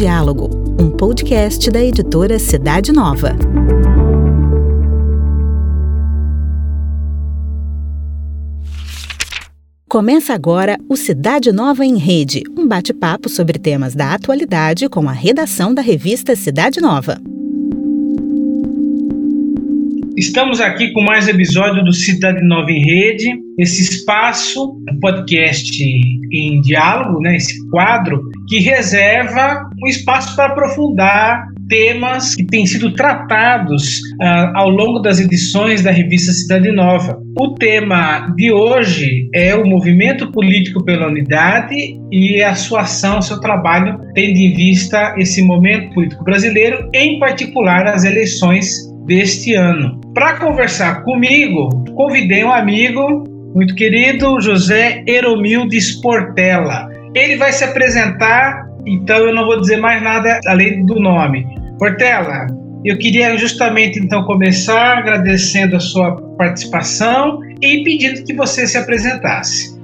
Diálogo, um podcast da editora Cidade Nova. Começa agora o Cidade Nova em Rede, um bate-papo sobre temas da atualidade com a redação da revista Cidade Nova. Estamos aqui com mais episódio do Cidade Nova em Rede, esse espaço, um podcast em diálogo, né, esse quadro que reserva um espaço para aprofundar temas que têm sido tratados uh, ao longo das edições da revista Cidade Nova. O tema de hoje é o movimento político pela unidade e a sua ação, seu trabalho, tendo em vista esse momento político brasileiro, em particular as eleições deste ano. Para conversar comigo, convidei um amigo muito querido, José Eromildes Sportella. Ele vai se apresentar, então eu não vou dizer mais nada além do nome. Portela, eu queria justamente então começar agradecendo a sua participação e pedindo que você se apresentasse.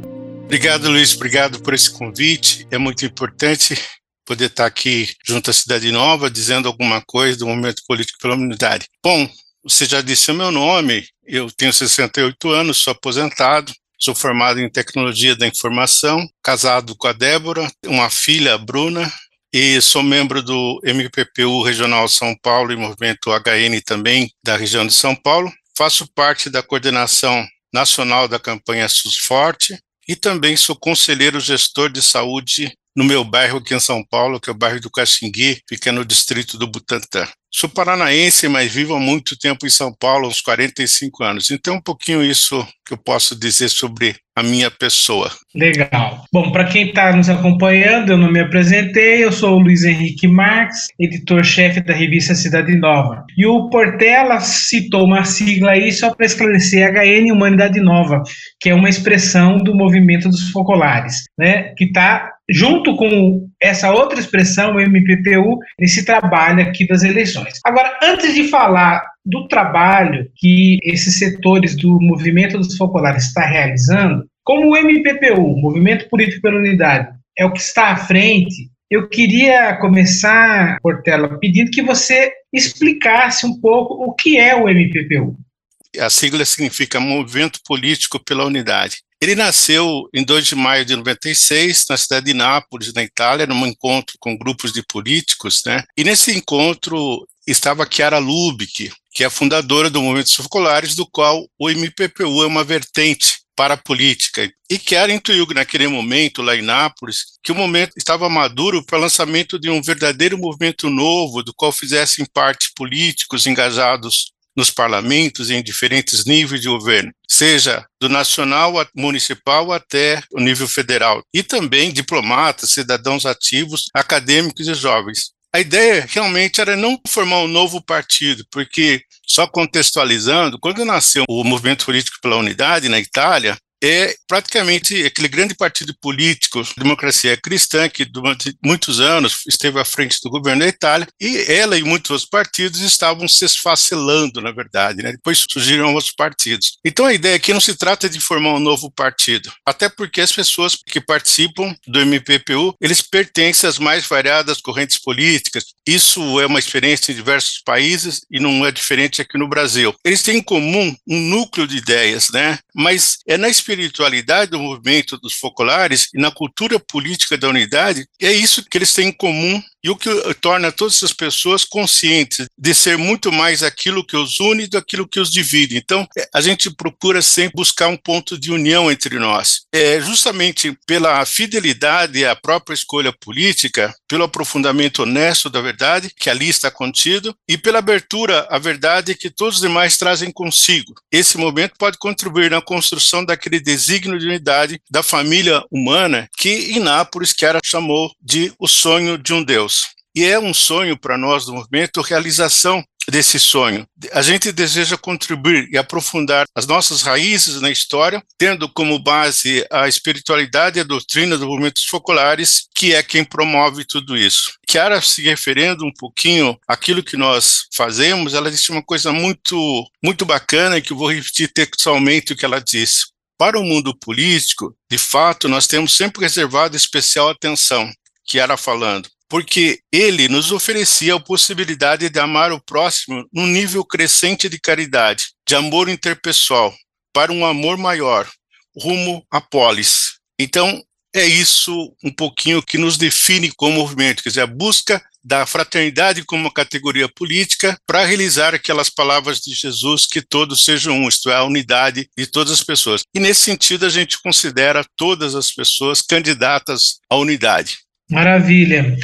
Obrigado, Luiz. Obrigado por esse convite. É muito importante poder estar aqui junto à Cidade Nova, dizendo alguma coisa do momento político pela humanidade. Bom, você já disse o meu nome, eu tenho 68 anos, sou aposentado, sou formado em Tecnologia da Informação, casado com a Débora, uma filha, a Bruna, e sou membro do MPPU Regional São Paulo e Movimento HN também da região de São Paulo. Faço parte da coordenação nacional da campanha SUS Forte e também sou conselheiro gestor de saúde no meu bairro aqui em São Paulo, que é o bairro do Caxingui, fica no distrito do Butantã. Sou paranaense, mas vivo há muito tempo em São Paulo, uns 45 anos. Então, um pouquinho isso que eu posso dizer sobre a minha pessoa. Legal. Bom, para quem está nos acompanhando, eu não me apresentei, eu sou o Luiz Henrique Marques, editor-chefe da revista Cidade Nova. E o Portela citou uma sigla aí só para esclarecer, HN Humanidade Nova, que é uma expressão do movimento dos focolares, né, que está junto com essa outra expressão, o MPPU, nesse trabalho aqui das eleições. Agora, antes de falar do trabalho que esses setores do movimento dos focolares está realizando, como o MPPU, Movimento Político pela Unidade, é o que está à frente, eu queria começar, Portela, pedindo que você explicasse um pouco o que é o MPPU. A sigla significa Movimento Político pela Unidade. Ele nasceu em 2 de maio de 96, na cidade de Nápoles, na Itália, num encontro com grupos de políticos, né? E nesse encontro estava Chiara Lubick, que é a fundadora do Movimento Circulares, do qual o MPPU é uma vertente para a política. E Chiara intuiu naquele momento, lá em Nápoles, que o momento estava maduro para o lançamento de um verdadeiro movimento novo, do qual fizessem parte políticos engajados nos parlamentos em diferentes níveis de governo, seja do nacional, municipal até o nível federal, e também diplomatas, cidadãos ativos, acadêmicos e jovens. A ideia realmente era não formar um novo partido, porque, só contextualizando, quando nasceu o Movimento Político pela Unidade na Itália, é praticamente aquele grande partido político, Democracia Cristã, que durante muitos anos esteve à frente do governo da Itália, e ela e muitos outros partidos estavam se esfacelando, na verdade. Né? Depois surgiram outros partidos. Então a ideia aqui não se trata de formar um novo partido, até porque as pessoas que participam do MPPU, eles pertencem às mais variadas correntes políticas. Isso é uma experiência em diversos países e não é diferente aqui no Brasil. Eles têm em comum um núcleo de ideias, né? Mas é na espiritualidade do movimento dos focolares e na cultura política da unidade, é isso que eles têm em comum e o que torna todas essas pessoas conscientes de ser muito mais aquilo que os une do que aquilo que os divide. Então, é, a gente procura sempre buscar um ponto de união entre nós. É justamente pela fidelidade à própria escolha política, pelo aprofundamento honesto da verdade, que ali está contido, e pela abertura à verdade que todos os demais trazem consigo. Esse momento pode contribuir na construção daquele desígnio de unidade da família humana que em Nápoles Chiara chamou de o sonho de um Deus. E é um sonho para nós do movimento, a realização desse sonho. A gente deseja contribuir e aprofundar as nossas raízes na história, tendo como base a espiritualidade e a doutrina dos movimentos focolares, que é quem promove tudo isso. Chiara, se referindo um pouquinho àquilo que nós fazemos, ela disse uma coisa muito, muito bacana, que eu vou repetir textualmente o que ela disse. Para o mundo político, de fato, nós temos sempre reservado especial atenção, era falando porque ele nos oferecia a possibilidade de amar o próximo num nível crescente de caridade, de amor interpessoal, para um amor maior, rumo à polis. Então, é isso um pouquinho que nos define como movimento, quer dizer, a busca da fraternidade como categoria política para realizar aquelas palavras de Jesus que todos sejam um, isto é, a unidade de todas as pessoas. E nesse sentido a gente considera todas as pessoas candidatas à unidade. Maravilha.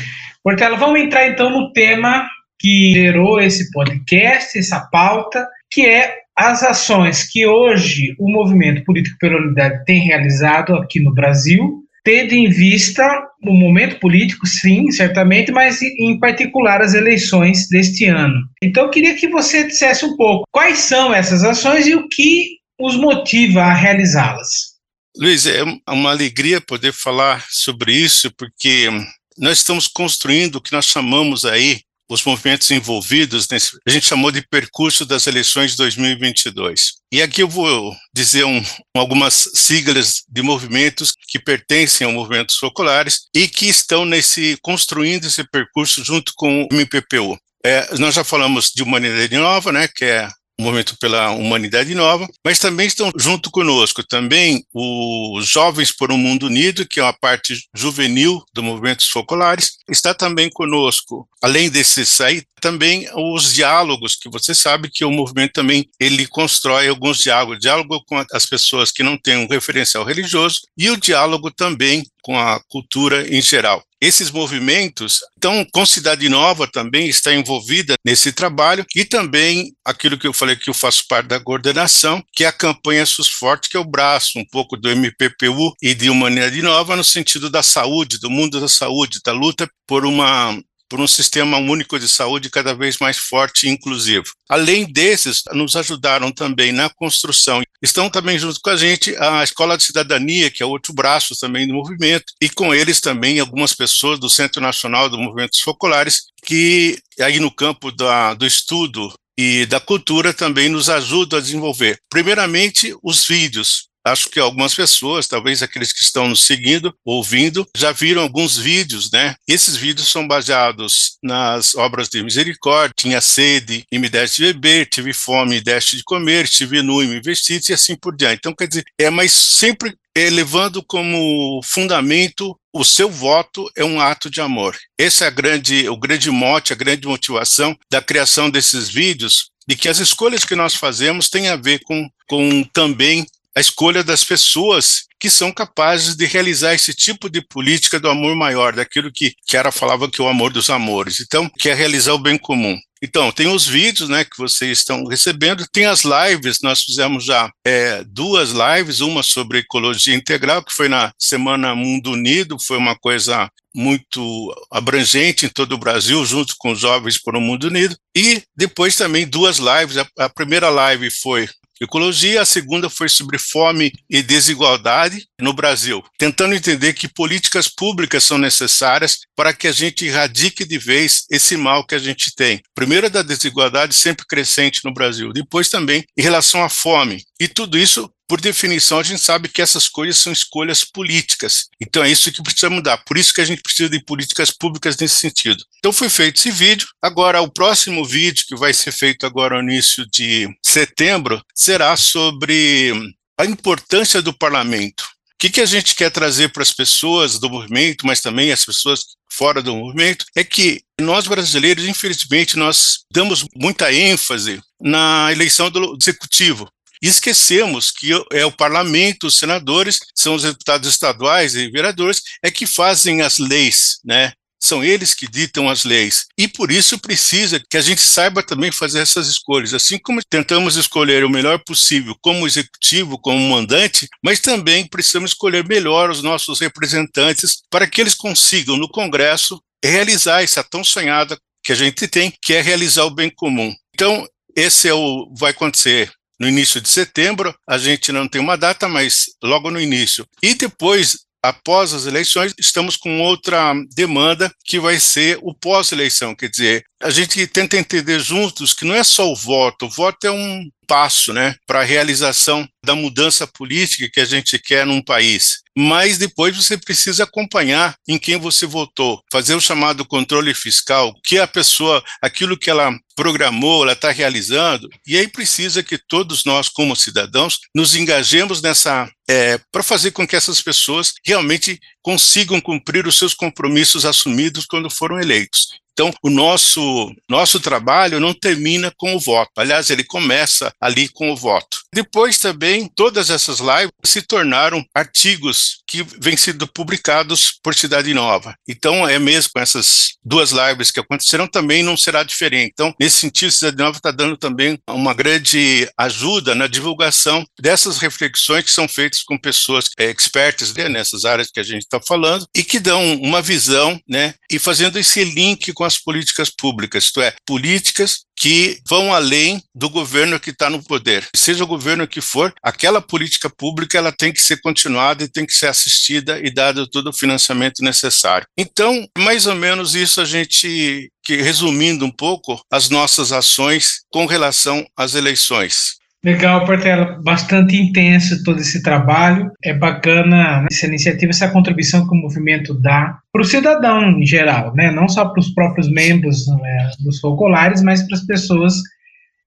Portela, vamos entrar então no tema que gerou esse podcast, essa pauta, que é as ações que hoje o movimento político pela unidade tem realizado aqui no Brasil tendo em vista o momento político, sim, certamente, mas em particular as eleições deste ano. Então, eu queria que você dissesse um pouco quais são essas ações e o que os motiva a realizá-las. Luiz, é uma alegria poder falar sobre isso, porque nós estamos construindo o que nós chamamos aí os movimentos envolvidos, nesse, a gente chamou de percurso das eleições de 2022. E aqui eu vou dizer um, algumas siglas de movimentos que pertencem ao movimento Focolares e que estão nesse construindo esse percurso junto com o MPPU. É, nós já falamos de Humanidade Nova, né, que é o Movimento pela Humanidade Nova, mas também estão junto conosco também os Jovens por um Mundo Unido, que é uma parte juvenil do Movimento Focolares, está também conosco, além desses aí, também os diálogos, que você sabe que o movimento também ele constrói alguns diálogos, diálogo com as pessoas que não têm um referencial religioso e o diálogo também com a cultura em geral. Esses movimentos, então, com Cidade Nova também está envolvida nesse trabalho e também aquilo que eu falei que eu faço parte da coordenação, que é a campanha SUS Forte, que é o braço um pouco do MPPU e de Humanidade Nova no sentido da saúde, do mundo da saúde, da luta por uma por um sistema único de saúde cada vez mais forte e inclusivo. Além desses, nos ajudaram também na construção. Estão também junto com a gente a Escola de Cidadania, que é outro braço também do movimento, e com eles também algumas pessoas do Centro Nacional do Movimentos Focolares, que aí no campo da, do estudo e da cultura também nos ajudam a desenvolver. Primeiramente, os vídeos. Acho que algumas pessoas, talvez aqueles que estão nos seguindo, ouvindo, já viram alguns vídeos, né? Esses vídeos são baseados nas obras de misericórdia, tinha sede e me deste de beber, tive fome e deste de comer, estive nu e me vestiste e assim por diante. Então, quer dizer, é, mas sempre levando como fundamento o seu voto é um ato de amor. Esse é grande, o grande mote, a grande motivação da criação desses vídeos, de que as escolhas que nós fazemos têm a ver com, com também a escolha das pessoas que são capazes de realizar esse tipo de política do amor maior, daquilo que Chiara falava que é o amor dos amores. Então, que é realizar o bem comum. Então, tem os vídeos né, que vocês estão recebendo, tem as lives, nós fizemos já é, duas lives, uma sobre ecologia integral, que foi na Semana Mundo Unido, foi uma coisa muito abrangente em todo o Brasil, junto com os Jovens por um Mundo Unido, e depois também duas lives, a, a primeira live foi ecologia, a segunda foi sobre fome e desigualdade no Brasil, tentando entender que políticas públicas são necessárias para que a gente erradique de vez esse mal que a gente tem. Primeiro, da desigualdade sempre crescente no Brasil, depois também em relação à fome. E tudo isso por definição, a gente sabe que essas coisas são escolhas políticas. Então é isso que precisa mudar. Por isso que a gente precisa de políticas públicas nesse sentido. Então foi feito esse vídeo. Agora, o próximo vídeo, que vai ser feito agora no início de setembro, será sobre a importância do parlamento. O que, que a gente quer trazer para as pessoas do movimento, mas também as pessoas fora do movimento, é que nós brasileiros, infelizmente, nós damos muita ênfase na eleição do executivo. E esquecemos que é o parlamento, os senadores, são os deputados estaduais e vereadores, é que fazem as leis, né? São eles que ditam as leis. E por isso precisa que a gente saiba também fazer essas escolhas. Assim como tentamos escolher o melhor possível como executivo, como mandante, mas também precisamos escolher melhor os nossos representantes para que eles consigam, no Congresso, realizar essa tão sonhada que a gente tem, que é realizar o bem comum. Então, esse é o vai acontecer no início de setembro, a gente não tem uma data, mas logo no início. E depois, após as eleições, estamos com outra demanda que vai ser o pós-eleição, quer dizer, a gente tenta entender juntos que não é só o voto, o voto é um passo né, para a realização da mudança política que a gente quer num país. Mas depois você precisa acompanhar em quem você votou, fazer o chamado controle fiscal, que a pessoa, aquilo que ela programou, ela está realizando, e aí precisa que todos nós, como cidadãos, nos engajemos nessa é, para fazer com que essas pessoas realmente consigam cumprir os seus compromissos assumidos quando foram eleitos. Então, o nosso, nosso trabalho não termina com o voto. Aliás, ele começa ali com o voto. Depois também, todas essas lives se tornaram artigos que vêm sendo publicados por Cidade Nova. Então, é mesmo com essas duas lives que aconteceram, também não será diferente. Então, nesse sentido, Cidade Nova está dando também uma grande ajuda na divulgação dessas reflexões que são feitas com pessoas é, expertas né, nessas áreas que a gente está falando e que dão uma visão, né, e fazendo esse link com as políticas públicas, isto é, políticas que vão além do governo que está no poder. Seja o governo que for, aquela política pública ela tem que ser continuada e tem que ser assistida e dado todo o financiamento necessário. Então, mais ou menos isso a gente, que resumindo um pouco, as nossas ações com relação às eleições. Legal, Portela, bastante intenso todo esse trabalho. É bacana né, essa iniciativa, essa contribuição que o movimento dá para o cidadão em geral, né? não só para os próprios membros né, dos focolares, mas para as pessoas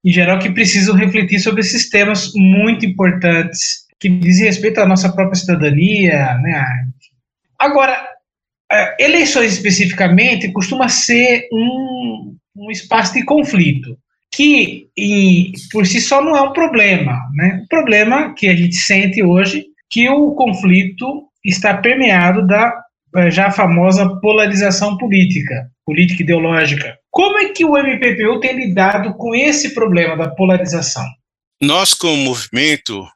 em geral que precisam refletir sobre esses temas muito importantes que dizem respeito à nossa própria cidadania. Né? Agora, é, eleições especificamente costuma ser um, um espaço de conflito que em, por si só não é um problema. Né? O problema que a gente sente hoje que o conflito está permeado da eh, já famosa polarização política, política ideológica. Como é que o MPPU tem lidado com esse problema da polarização? Nós, como movimento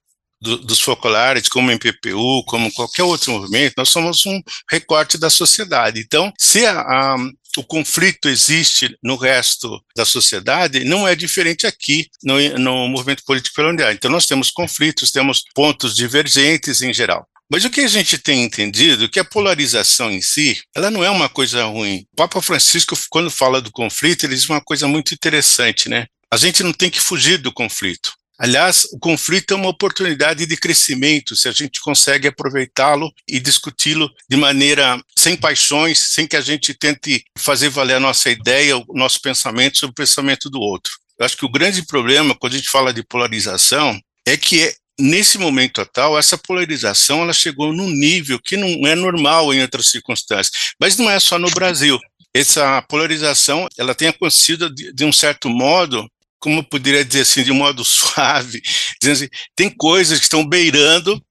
do, dos focolares, como MPPU, como qualquer outro movimento, nós somos um recorte da sociedade. Então, se a, a o conflito existe no resto da sociedade, não é diferente aqui no, no movimento político unidade. Então, nós temos conflitos, temos pontos divergentes em geral. Mas o que a gente tem entendido é que a polarização em si, ela não é uma coisa ruim. O Papa Francisco, quando fala do conflito, ele diz uma coisa muito interessante, né? A gente não tem que fugir do conflito. Aliás, o conflito é uma oportunidade de crescimento, se a gente consegue aproveitá-lo e discuti-lo de maneira sem paixões, sem que a gente tente fazer valer a nossa ideia, o nosso pensamento sobre o pensamento do outro. Eu acho que o grande problema, quando a gente fala de polarização, é que é, nesse momento atual, essa polarização ela chegou num nível que não é normal em outras circunstâncias. Mas não é só no Brasil. Essa polarização ela tem acontecido de, de um certo modo como eu poderia dizer assim, de modo suave, dizendo assim, tem coisas que estão beirando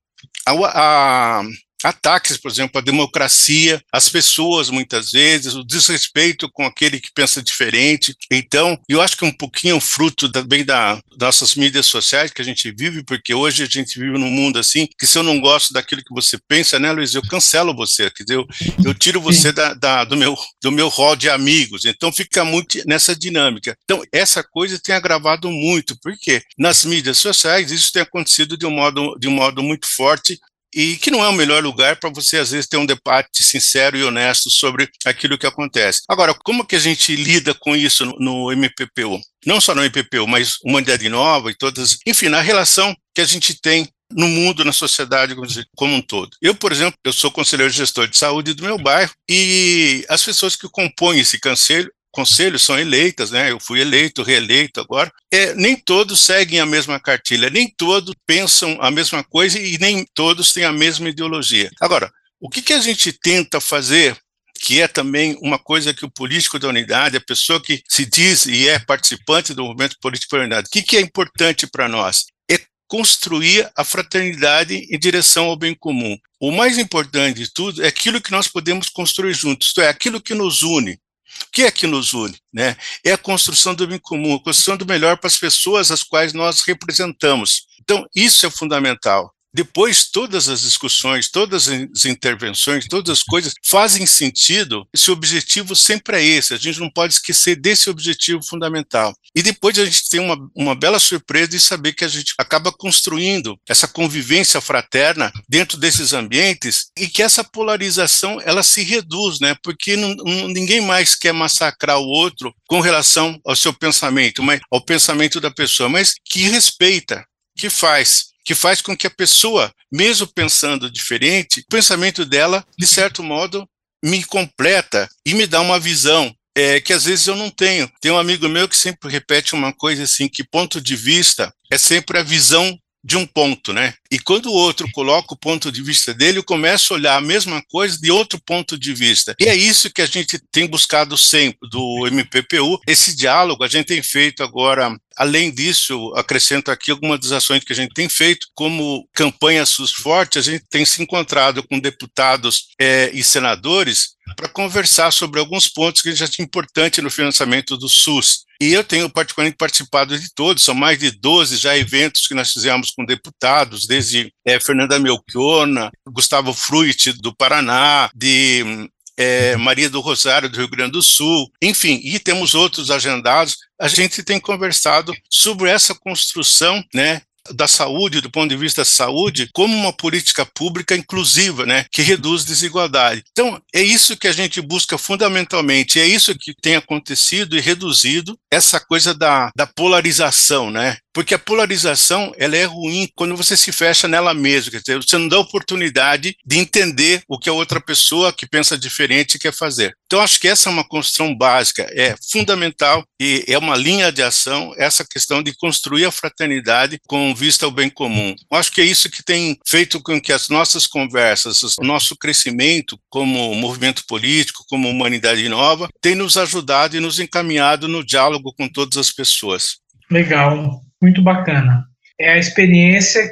a, a, ataques, por exemplo, à democracia, às pessoas, muitas vezes, o desrespeito com aquele que pensa diferente. Então, eu acho que é um pouquinho fruto também da, das nossas mídias sociais que a gente vive, porque hoje a gente vive num mundo assim, que se eu não gosto daquilo que você pensa, né, Luiz, eu cancelo você, quer dizer, eu, eu tiro você da, da, do, meu, do meu rol de amigos. Então, fica muito nessa dinâmica. Então, essa coisa tem agravado muito, porque nas mídias sociais isso tem acontecido de um modo, de um modo muito forte, e que não é o melhor lugar para você, às vezes, ter um debate sincero e honesto sobre aquilo que acontece. Agora, como que a gente lida com isso no, MPPU? Não só no MPPU, mas Humanidade Nova e todas, enfim, na relação que a gente tem no mundo, na sociedade como um todo. Eu, por exemplo, eu sou conselheiro gestor de saúde do meu bairro e as pessoas que compõem esse conselho, conselhos são eleitas, né? Eu fui eleito, reeleito agora. É, nem todos seguem a mesma cartilha, nem todos pensam a mesma coisa e nem todos têm a mesma ideologia. Agora, o que, que a gente tenta fazer que é também uma coisa que o político da unidade, a pessoa que se diz e é participante do movimento político da unidade, o que, que é importante para nós? É construir a fraternidade em direção ao bem comum. O mais importante de tudo é aquilo que nós podemos construir juntos, isto é, aquilo que nos une. O que é que nos une? Né? É a construção do bem comum, a construção do melhor para as pessoas as quais nós representamos. Então, isso é fundamental. Depois todas as discussões, todas as intervenções, todas as coisas fazem sentido se o objetivo sempre é esse. A gente não pode esquecer desse objetivo fundamental. E depois a gente tem uma, uma bela surpresa de saber que a gente acaba construindo essa convivência fraterna dentro desses ambientes e que essa polarização ela se reduz, né? Porque não, ninguém mais quer massacrar o outro com relação ao seu pensamento, mas ao pensamento da pessoa, mas que respeita, que faz que faz com que a pessoa, mesmo pensando diferente, o pensamento dela, de certo modo, me completa e me dá uma visão é, que às vezes eu não tenho. Tem um amigo meu que sempre repete uma coisa assim, que ponto de vista é sempre a visão de um ponto, né? E quando o outro coloca o ponto de vista dele, eu começo a olhar a mesma coisa de outro ponto de vista. E é isso que a gente tem buscado sempre do MPPU, esse diálogo a gente tem feito agora. Além disso, acrescento aqui algumas das ações que a gente tem feito, como campanha SUS Forte, a gente tem se encontrado com deputados é, e senadores para conversar sobre alguns pontos que já são importantes no financiamento do SUS. E eu tenho particularmente participado de todos, são mais de 12 já eventos que nós fizemos com deputados, desde é, Fernanda Melchiona, Gustavo Fruit, do Paraná, de é, Maria do Rosário, do Rio Grande do Sul, enfim, e temos outros agendados. A gente tem conversado sobre essa construção né, da saúde, do ponto de vista da saúde, como uma política pública inclusiva, né, que reduz desigualdade. Então, é isso que a gente busca fundamentalmente, é isso que tem acontecido e reduzido essa coisa da, da polarização, né? Porque a polarização ela é ruim quando você se fecha nela mesma, quer dizer, você não dá oportunidade de entender o que a outra pessoa que pensa diferente quer fazer. Então, acho que essa é uma construção básica, é fundamental e é uma linha de ação essa questão de construir a fraternidade com vista ao bem comum. Acho que é isso que tem feito com que as nossas conversas, o nosso crescimento como movimento político, como humanidade nova, tem nos ajudado e nos encaminhado no diálogo com todas as pessoas. Legal muito bacana. É a experiência,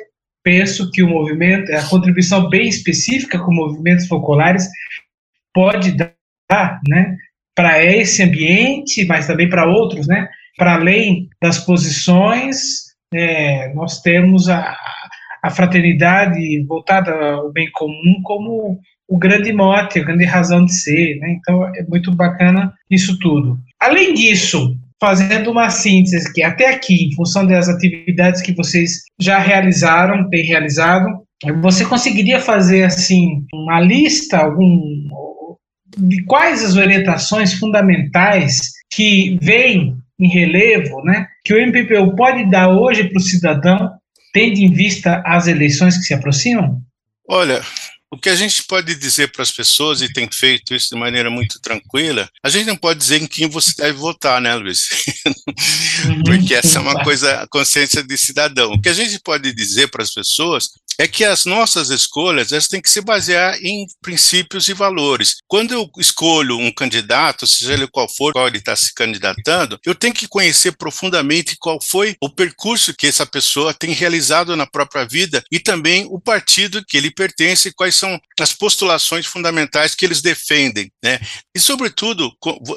penso que o movimento, a contribuição bem específica que movimentos focolares pode dar, né, para esse ambiente, mas também para outros, né, para além das posições, é, nós temos a, a fraternidade voltada ao bem comum como o grande mote, a grande razão de ser, né? Então é muito bacana isso tudo. Além disso, fazendo uma síntese que até aqui, em função das atividades que vocês já realizaram, têm realizado, você conseguiria fazer assim uma lista algum de quais as orientações fundamentais que vêm em relevo, né, que o MPPU pode dar hoje para o cidadão, tendo em vista as eleições que se aproximam? Olha, o que a gente pode dizer para as pessoas, e tem feito isso de maneira muito tranquila, a gente não pode dizer em quem você deve votar, né, Luiz? Porque essa é uma coisa, a consciência de cidadão. O que a gente pode dizer para as pessoas é que as nossas escolhas elas têm que se basear em princípios e valores. Quando eu escolho um candidato, seja ele qual for, qual ele está se candidatando, eu tenho que conhecer profundamente qual foi o percurso que essa pessoa tem realizado na própria vida e também o partido que ele pertence, quais são as postulações fundamentais que eles defendem, né? E sobretudo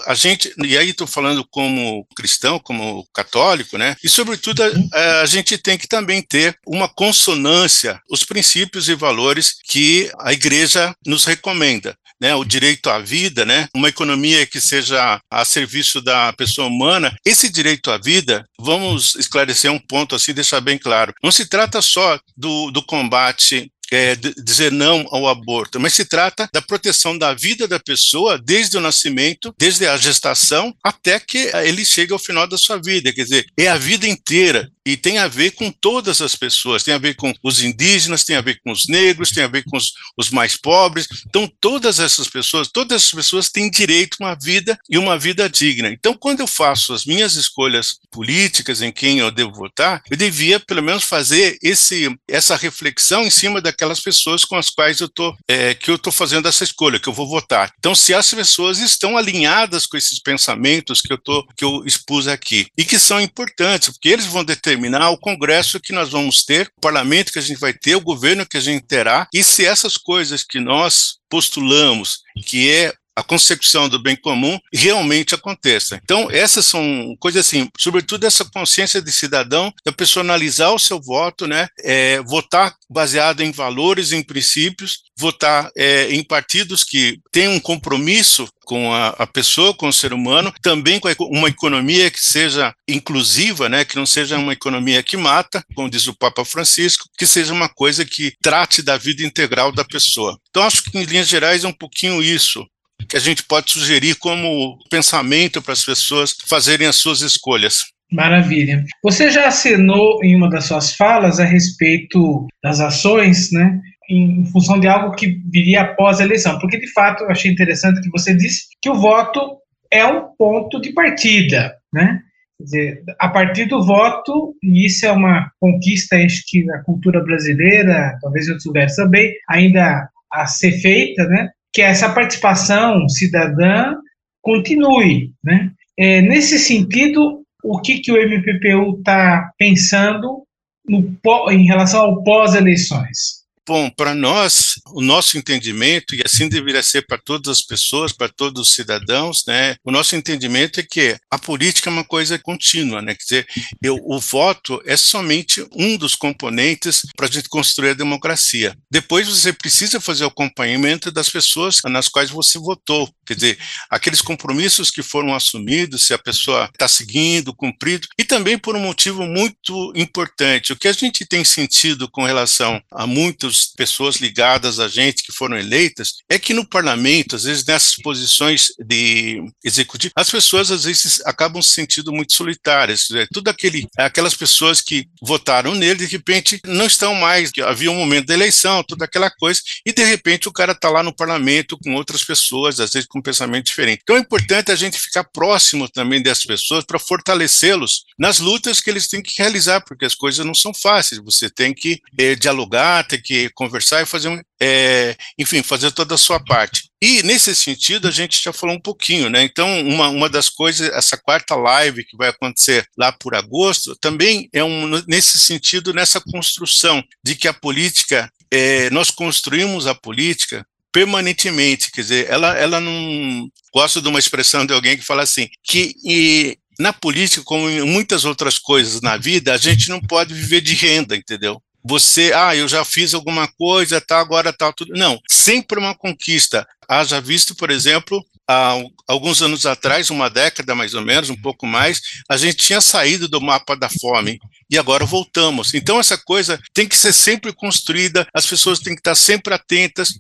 a gente, e aí estou falando como cristão, como católico, né? E sobretudo a, a gente tem que também ter uma consonância os princípios e valores que a igreja nos recomenda. Né, o direito à vida, né, uma economia que seja a serviço da pessoa humana. Esse direito à vida, vamos esclarecer um ponto assim, deixar bem claro. Não se trata só do, do combate é, dizer não ao aborto, mas se trata da proteção da vida da pessoa desde o nascimento, desde a gestação, até que ele chegue ao final da sua vida. Quer dizer, é a vida inteira e tem a ver com todas as pessoas, tem a ver com os indígenas, tem a ver com os negros, tem a ver com os, os mais pobres. Então, todas essas pessoas, todas essas pessoas têm direito a uma vida e uma vida digna. Então, quando eu faço as minhas escolhas políticas em quem eu devo votar, eu devia pelo menos fazer esse, essa reflexão em cima da aquelas pessoas com as quais eu tô, é, que eu estou fazendo essa escolha, que eu vou votar. Então, se as pessoas estão alinhadas com esses pensamentos que eu, tô, que eu expus aqui, e que são importantes, porque eles vão determinar o Congresso que nós vamos ter, o parlamento que a gente vai ter, o governo que a gente terá, e se essas coisas que nós postulamos, que é a concepção do bem comum realmente aconteça. Então, essas são coisas assim, sobretudo essa consciência de cidadão, da pessoa analisar o seu voto, né, é, votar baseado em valores, em princípios, votar é, em partidos que têm um compromisso com a, a, pessoa, com o ser humano, também com uma economia que seja inclusiva, né, que não seja uma economia que mata, como diz o Papa Francisco, que seja uma coisa que trate da vida integral da pessoa. Então, acho que, em linhas gerais, é um pouquinho isso que a gente pode sugerir como pensamento para as pessoas fazerem as suas escolhas. Maravilha. Você já assinou em uma das suas falas a respeito das ações, né? Em função de algo que viria após a eleição, porque de fato eu achei interessante que você disse que o voto é um ponto de partida, né? Quer dizer, a partir do voto, e isso é uma conquista acho que na cultura brasileira, talvez em outros lugares também, ainda a ser feita, né? Que essa participação cidadã continue, né? É, nesse sentido, o que, que o MPPU está pensando no, em relação ao pós-eleições? Bom, para nós, o nosso entendimento, e assim deveria ser para todas as pessoas, para todos os cidadãos, né? O nosso entendimento é que a política é uma coisa contínua, né? Quer dizer, eu, o voto é somente um dos componentes para a gente construir a democracia. Depois você precisa fazer o acompanhamento das pessoas nas quais você votou. Quer dizer, aqueles compromissos que foram assumidos, se a pessoa está seguindo, cumprido, e também por um motivo muito importante. O que a gente tem sentido com relação a muitos pessoas ligadas a gente que foram eleitas, é que no parlamento, às vezes nessas posições de executivo, as pessoas às vezes acabam se sentindo muito solitárias. Né? Tudo aquele, aquelas pessoas que votaram nele, de repente não estão mais, havia um momento da eleição, toda aquela coisa, e de repente o cara está lá no parlamento com outras pessoas, às vezes com um pensamento diferente. Então é importante a gente ficar próximo também dessas pessoas para fortalecê-los nas lutas que eles têm que realizar, porque as coisas não são fáceis. Você tem que é, dialogar, tem que conversar e fazer um, é, enfim, fazer toda a sua parte. E nesse sentido a gente já falou um pouquinho, né? Então uma, uma das coisas, essa quarta live que vai acontecer lá por agosto, também é um nesse sentido nessa construção de que a política é, nós construímos a política permanentemente, quer dizer, ela, ela não gosto de uma expressão de alguém que fala assim que e, na política, como em muitas outras coisas na vida, a gente não pode viver de renda, entendeu? Você, ah, eu já fiz alguma coisa, tá, agora tá tudo. Não, sempre uma conquista. Haja visto, por exemplo, há alguns anos atrás, uma década mais ou menos, um pouco mais, a gente tinha saído do mapa da fome e agora voltamos. Então, essa coisa tem que ser sempre construída, as pessoas têm que estar sempre atentas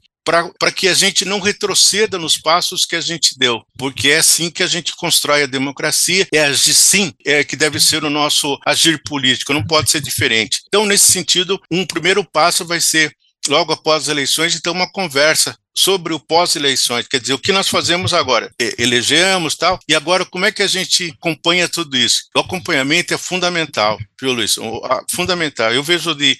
para que a gente não retroceda nos passos que a gente deu, porque é assim que a gente constrói a democracia, é assim é que deve ser o nosso agir político, não pode ser diferente. Então, nesse sentido, um primeiro passo vai ser logo após as eleições, então uma conversa sobre o pós-eleições, quer dizer, o que nós fazemos agora? Elegemos tal, e agora como é que a gente acompanha tudo isso? O acompanhamento é fundamental, viu, Luiz? Fundamental. Eu vejo de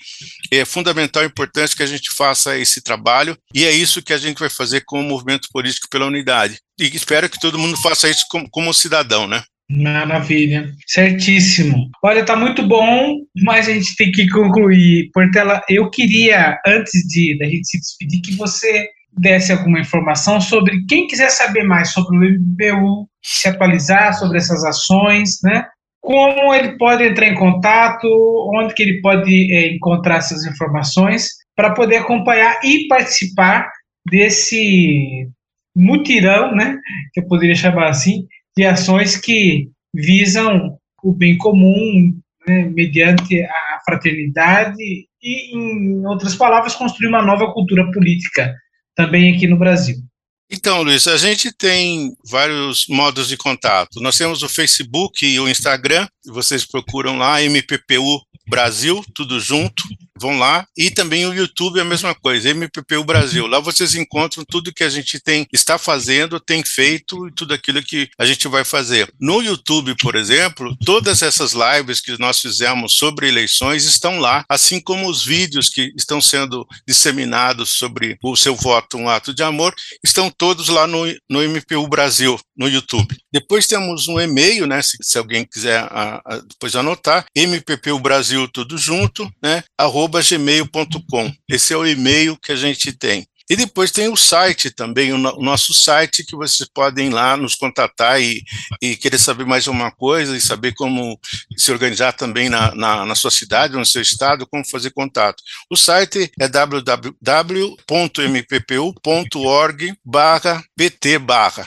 é fundamental e importante que a gente faça esse trabalho, e é isso que a gente vai fazer com o movimento político pela unidade. E espero que todo mundo faça isso como, como cidadão, né? Maravilha, certíssimo. Olha, tá muito bom, mas a gente tem que concluir. Portela, eu queria, antes de da gente se despedir, que você desse alguma informação sobre quem quiser saber mais sobre o MBU, se atualizar sobre essas ações, né? Como ele pode entrar em contato, onde que ele pode é, encontrar essas informações para poder acompanhar e participar desse mutirão, né? Que eu poderia chamar assim, de ações que visam o bem comum, né, mediante a fraternidade e, em outras palavras, construir uma nova cultura política também aqui no Brasil. Então, Luiz, a gente tem vários modos de contato. Nós temos o Facebook e o Instagram, vocês procuram lá, MPPU Brasil, tudo junto, vão lá. E também o YouTube é a mesma coisa, MPPU Brasil. Lá vocês encontram tudo que a gente tem, está fazendo, tem feito e tudo aquilo que a gente vai fazer. No YouTube, por exemplo, todas essas lives que nós fizemos sobre eleições estão lá, assim como os vídeos que estão sendo disseminados sobre o seu voto, um ato de amor, estão todos lá no, no MPU Brasil, no YouTube. Depois temos um e-mail, né, se, se alguém quiser a, a, depois anotar, MPPU Brasil tudo junto, né, gmail.com. Esse é o e-mail que a gente tem. E depois tem o site também, o, no, o nosso site, que vocês podem lá nos contatar e, e, querer saber mais uma coisa e saber como se organizar também na, na, na sua cidade no seu estado, como fazer contato. O site é www.mppu.org barra pt barra.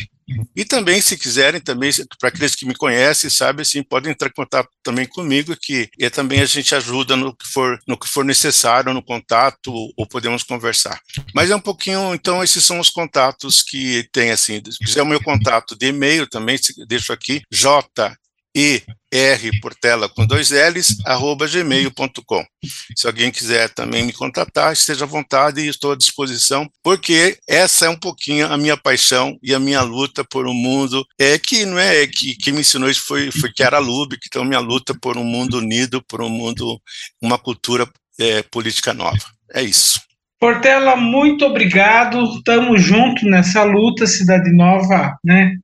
E também, se quiserem, também para aqueles que me conhecem, sabem, assim, podem entrar em contato também comigo, que e também a gente ajuda no que for no que for necessário, no contato, ou podemos conversar. Mas é um pouquinho, então, esses são os contatos que tem, assim, se quiser o meu contato de e-mail também, deixo aqui, j e R por tela com dois L's, arroba gmail.com. Se alguém quiser também me contatar, esteja à vontade e estou à disposição, porque essa é um pouquinho a minha paixão e a minha luta por um mundo, é que não é que quem me ensinou isso foi, foi Chiara Lubick, então minha luta por um mundo unido, por um mundo, uma cultura é, política nova. É isso. Portela, muito obrigado. Estamos juntos nessa luta, Cidade Nova, né?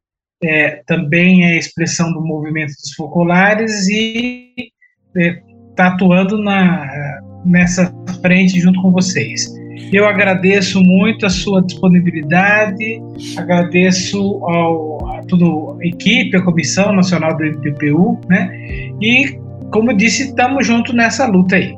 É, também é expressão do movimento dos focolares e está é, tá atuando na, nessa frente junto com vocês. Eu agradeço muito a sua disponibilidade, agradeço ao, a toda a equipe, a Comissão Nacional do MPPU, né? E, como disse, estamos juntos nessa luta aí.